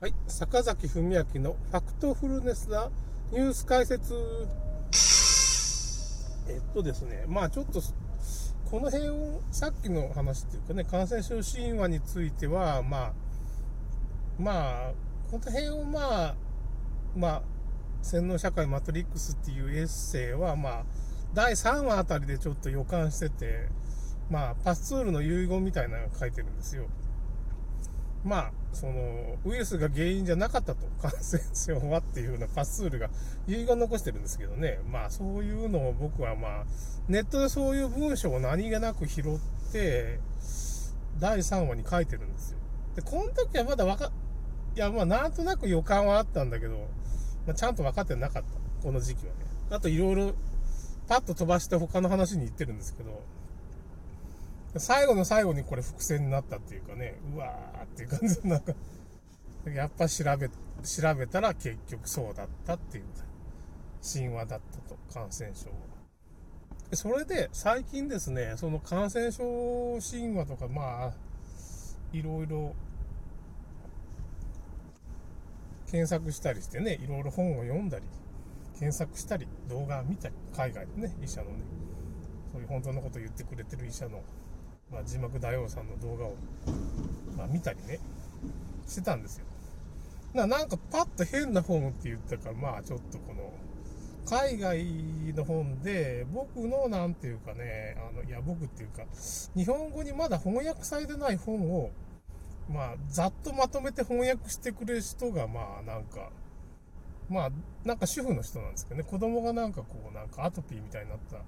はい、坂崎文明のファクトフルネスなニュース解説。えっとですね、まあちょっと、この辺を、さっきの話っていうかね、感染症神話については、まあ、まあ、この辺をまあ、まあ、洗脳社会マトリックスっていうエッセイは、まあ、第3話あたりでちょっと予感してて、まあ、パスツールの遺言みたいなのが書いてるんですよ。まあ、その、ウイルスが原因じゃなかったと、感染症はっていうようなパスツールが遺言残してるんですけどね。まあ、そういうのを僕はまあ、ネットでそういう文章を何気なく拾って、第3話に書いてるんですよ。で、この時はまだわか、いや、まあ、なんとなく予感はあったんだけど、まあ、ちゃんと分かってなかった。この時期はね。あと、いろいろ、パッと飛ばして他の話に行ってるんですけど、最後の最後にこれ伏線になったっていうかね、うわーっていう感じで、なんか、やっぱ調べ、調べたら結局そうだったっていう、神話だったと、感染症それで、最近ですね、その感染症神話とか、まあ、いろいろ、検索したりしてね、いろいろ本を読んだり、検索したり、動画を見たり、海外でね、医者のね、そういう本当のことを言ってくれてる医者のまあ、字幕大王さんの動画を、まあ、見たりね、してたんですよ。ななんかパッと変な本って言ったから、まあちょっとこの、海外の本で、僕のなんていうかね、あの、いや僕っていうか、日本語にまだ翻訳されてない本を、まあ、ざっとまとめて翻訳してくれる人が、まあなんか、まあ、なんか主婦の人なんですけどね、子供がなんかこう、なんかアトピーみたいになった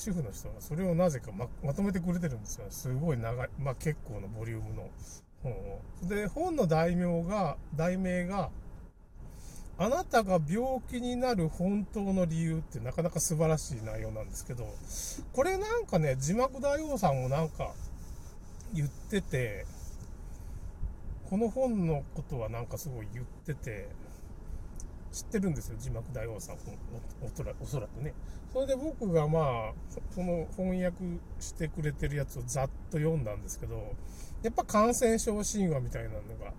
主婦の人がそれをなぜかままとめてくれてるんですよ。すごい長い、まあ、結構なボリュームの本を。で、本の題名が、題名が、あなたが病気になる本当の理由ってなかなか素晴らしい内容なんですけど、これなんかね、字幕大王さんもなんか言ってて、この本のことはなんかすごい言ってて、知ってるんですよ、字幕大王さん、おおおそらくね。それで僕がまあ、その翻訳してくれてるやつをざっと読んだんですけど、やっぱ感染症神話みたいなのが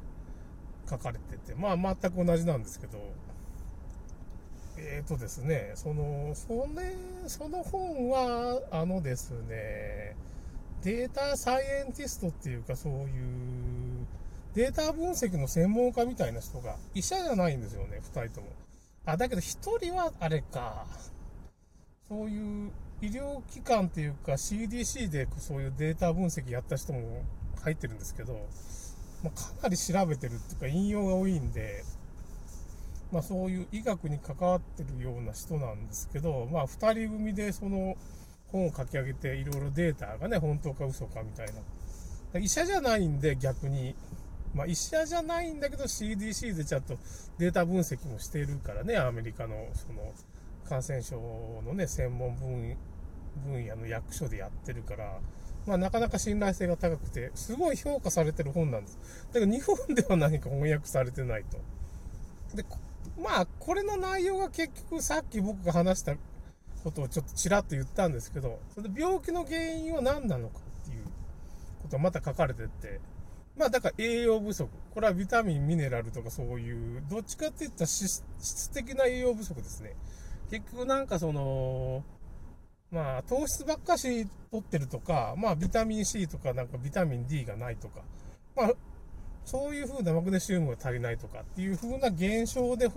書かれてて、まあ全く同じなんですけど、えーとですね、その、それ、その本は、あのですね、データサイエンティストっていうかそういうデータ分析の専門家みたいな人が、医者じゃないんですよね、二人とも。あ、だけど一人はあれか、そういう医療機関っていうか CDC でそういうデータ分析やった人も入ってるんですけど、まあ、かなり調べてるっていうか引用が多いんで、まあそういう医学に関わってるような人なんですけど、まあ二人組でその本を書き上げていろいろデータがね、本当か嘘かみたいな。医者じゃないんで逆に、まあ、医者じゃないんだけど CDC でちゃんとデータ分析もしているからね、アメリカのその感染症のね、専門分野の役所でやってるから、まあ、なかなか信頼性が高くて、すごい評価されてる本なんです。だけど日本では何か翻訳されてないと。で、まあ、これの内容が結局さっき僕が話したことをちょっとちらっと言ったんですけど、それで病気の原因は何なのかっていうことがまた書かれてて、まあだから栄養不足。これはビタミン、ミネラルとかそういう、どっちかっていったら質的な栄養不足ですね。結局なんかその、まあ糖質ばっかし取ってるとか、まあビタミン C とかなんかビタミン D がないとか、まあそういう風なマグネシウムが足りないとかっていう風な現象で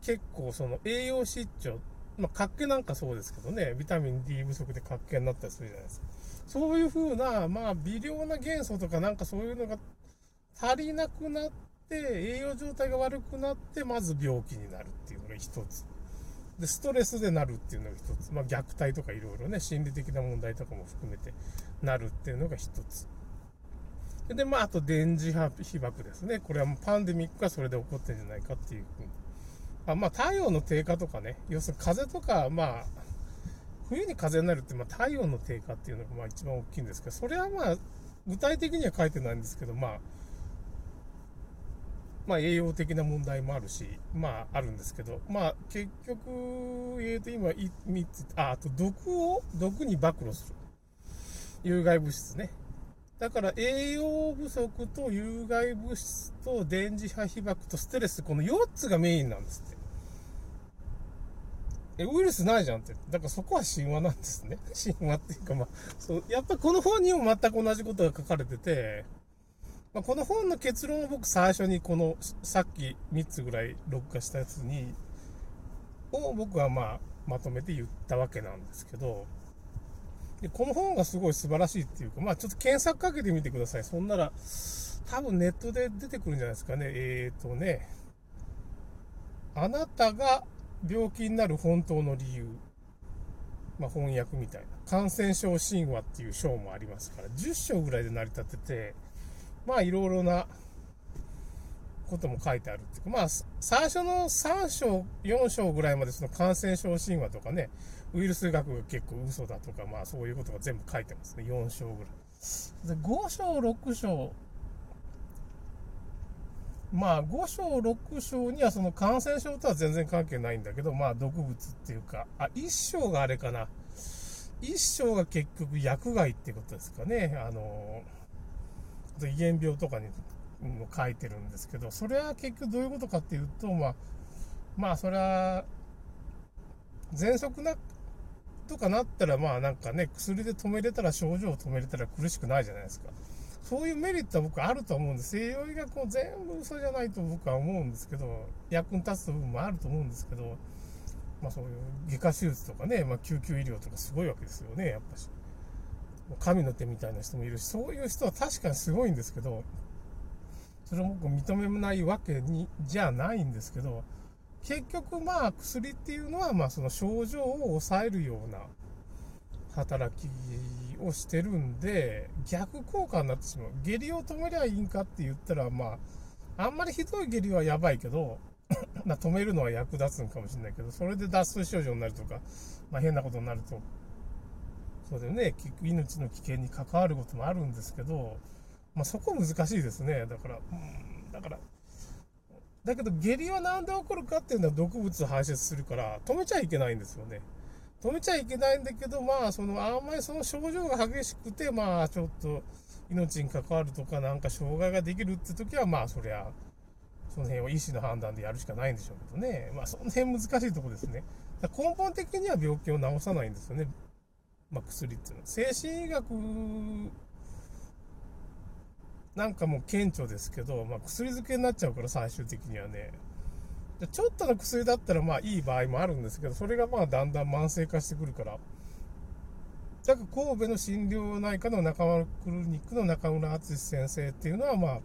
結構その栄養失調、まあ活気なんかそうですけどね、ビタミン D 不足で活気になったりするじゃないですか。そういう風な、まあ、微量な元素とかなんかそういうのが足りなくなって、栄養状態が悪くなって、まず病気になるっていうのが一つ。で、ストレスでなるっていうのが一つ。まあ、虐待とかいろいろね、心理的な問題とかも含めてなるっていうのが一つ。で、まあ、あと電磁波被爆ですね。これはもうパンデミックがそれで起こってんじゃないかっていうふうに。あまあ、太陽の低下とかね、要するに風とか、まあ、冬に風邪になるって、まあ、体温の低下っていうのがまあ一番大きいんですけど、それはまあ、具体的には書いてないんですけど、まあ、まあ、栄養的な問題もあるし、まあ、あるんですけど、まあ、結局、えーと、今、3つ、あ、あと、毒を、毒に暴露する。有害物質ね。だから栄養不足と有害物質と電磁波被曝とストレス、この4つがメインなんですって。え、ウイルスないじゃんって。だからそこは神話なんですね。神話っていうかまあ、そう、やっぱこの本にも全く同じことが書かれてて、まあ、この本の結論を僕最初にこの、さっき3つぐらい録画したやつに、を僕はまあ、まとめて言ったわけなんですけど、で、この本がすごい素晴らしいっていうか、まあちょっと検索かけてみてください。そんなら、多分ネットで出てくるんじゃないですかね。えーとね、あなたが病気になる本当の理由。まあ翻訳みたいな。感染症神話っていう章もありますから、10章ぐらいで成り立ってて、まあいろいろなことも書いてあるっていうか、まあ最初の3章、4章ぐらいまでその感染症神話とかね、ウイルス学が結構嘘だとか、まあそういうことが全部書いてますね。4章ぐらい。で、5章、6章。まあ5章、6章にはその感染症とは全然関係ないんだけど、まあ毒物っていうか、あ、1章があれかな。1章が結局薬害ってことですかね。あの、遺伝病とかにも書いてるんですけど、それは結局どういうことかっていうと、まあ、まあそれは、喘息なとかなったら、まあなんかね、薬で止めれたら、症状を止めれたら苦しくないじゃないですか。そういうメリットは僕あると思うんです。西洋医学も全部嘘じゃないと僕は思うんですけど、役に立つ部分もあると思うんですけど、まあそういう外科手術とかね、まあ救急医療とかすごいわけですよね、やっぱし。神の手みたいな人もいるし、そういう人は確かにすごいんですけど、それを僕認めないわけにじゃないんですけど、結局まあ薬っていうのはまあその症状を抑えるような働きをしてるんで逆効果になってしまう。下痢を止めりゃいいんかって言ったらまああんまりひどい下痢はやばいけど ま止めるのは役立つんかもしれないけどそれで脱水症状になるとか、まあ、変なことになると。そうだよね。命の危険に関わることもあるんですけど、まあ、そこ難しいですね。だからうんだからだけど下痢は何で起こるかっていうのは毒物を排出するから止めちゃいけないんですよね。止めちゃいけないんだけど、まあ、その、あんまりその症状が激しくて、まあ、ちょっと命に関わるとか、なんか障害ができるって時は、まあ、そりゃ、その辺は医師の判断でやるしかないんでしょうけどね。まあ、その辺難しいとこですね。根本的には病気を治さないんですよね。まあ、薬っていうのは。精神医学なんかもう顕著ですけど、まあ、薬漬けになっちゃうから最終的にはね。ちょっとの薬だったらまあいい場合もあるんですけど、それがまあだんだん慢性化してくるから。だから神戸の心療内科の中村クリニックの中村敦先生っていうのはまあ、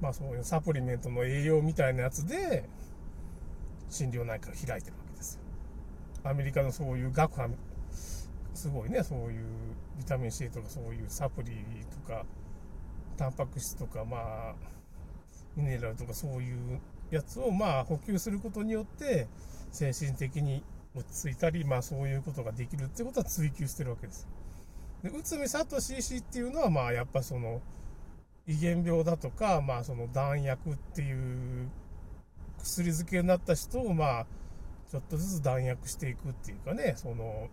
まあそういうサプリメントの栄養みたいなやつで、心療内科を開いてるわけですよ。アメリカのそういう学派、すごいね、そういうビタミン C とかそういうサプリとか、タンパク質とか、まあ、ミネラルとかそういうやつを、まあ、補給することによって、精神的に落ち着いたり、まあ、そういうことができるってことは追求してるわけです。で、内海聡氏っていうのは、まあ、やっぱその、遺伝病だとか、まあ、その弾薬っていう薬漬けになった人を、まあ、ちょっとずつ弾薬していくっていうかね、その、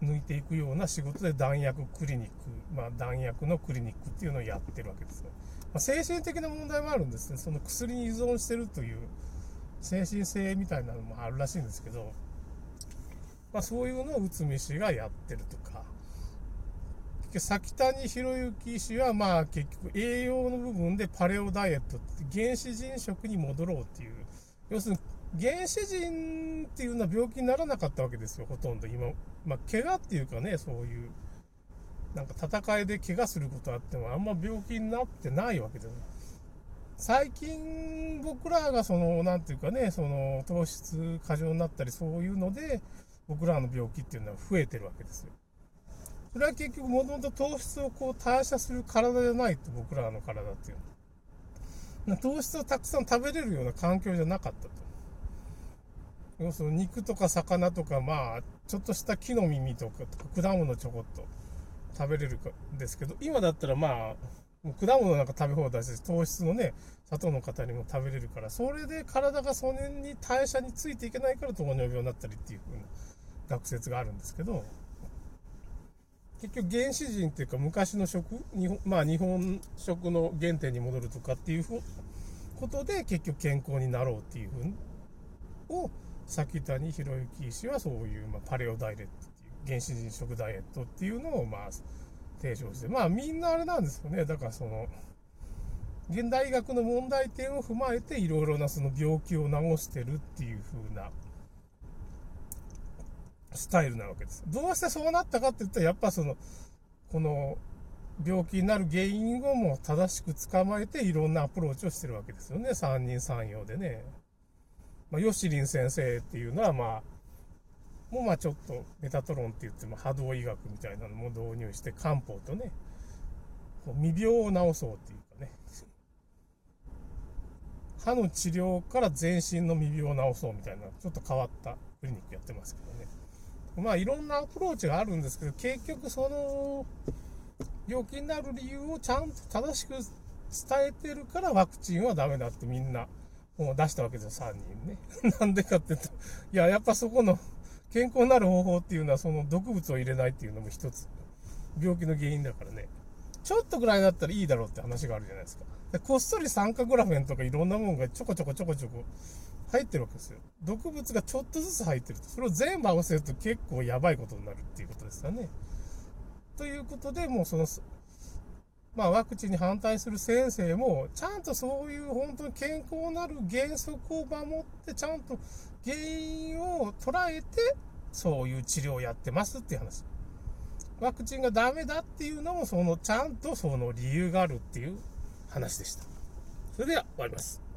抜いていくような仕事で弾薬クリニック、まあ、弾薬のクリニックっていうのをやってるわけですね。ま、精神的な問題もあるんですね。その薬に依存してるという精神性みたいなのもあるらしいんですけど、まあ、そういうのを内海氏がやってるとか、先谷博之氏はまあ結局栄養の部分でパレオダイエットって原始人食に戻ろうっていう、要するに原始人っていうのは病気にならなかったわけですよ、ほとんど。今、まあ、怪我っていうかね、そういう、なんか戦いで怪我することあっても、あんま病気になってないわけです。最近、僕らがその、なんていうかね、その、糖質過剰になったり、そういうので、僕らの病気っていうのは増えてるわけですよ。それは結局、もともと糖質をこう代謝する体じゃないと、僕らの体っていうの。糖質をたくさん食べれるような環境じゃなかったと。要するに肉とか魚とか、まあ、ちょっとした木の耳とか、果物ちょこっと食べれるんですけど、今だったらまあ、果物なんか食べ放題です糖質のね、砂糖の方にも食べれるから、それで体がそれに代謝についていけないから糖尿病になったりっていう風な学説があるんですけど、結局原始人っていうか昔の食日本,、まあ、日本食の原点に戻るとかっていうことで結局健康になろうっていうふうを崎谷博之医師はそういう、まあ、パレオダイエット原始人食ダイエットっていうのをまあ提唱してまあみんなあれなんですよねだからその現代医学の問題点を踏まえていろいろなその病気を治してるっていう風なスタイルなわけです。どうしてそうなったかって言ったらやっぱそのこの病気になる原因をも正しく捕まえていろんなアプローチをしてるわけですよね三人三様でね。まあ、ヨシリン先生っていうのはまあもまあちょっとメタトロンって言っても波動医学みたいなのも導入して漢方とね未病を治そうっていうかね歯の治療から全身の未病を治そうみたいなちょっと変わったクリニックやってますけどねまあいろんなアプローチがあるんですけど結局その病気になる理由をちゃんと正しく伝えてるからワクチンはダメだってみんなもう出したわけですよ、3人ね。なんでかって言うと、いや、やっぱそこの健康になる方法っていうのは、その毒物を入れないっていうのも一つ、病気の原因だからね。ちょっとぐらいだったらいいだろうって話があるじゃないですか。でこっそり酸化グラフェンとかいろんなものがちょこちょこちょこちょこ入ってるわけですよ。毒物がちょっとずつ入ってると。それを全部合わせると結構やばいことになるっていうことですよね。ということで、もうその、まあ、ワクチンに反対する先生も、ちゃんとそういう本当に健康なる原則を守って、ちゃんと原因を捉えて、そういう治療をやってますっていう話。ワクチンがダメだっていうのも、その、ちゃんとその理由があるっていう話でした。それでは終わります。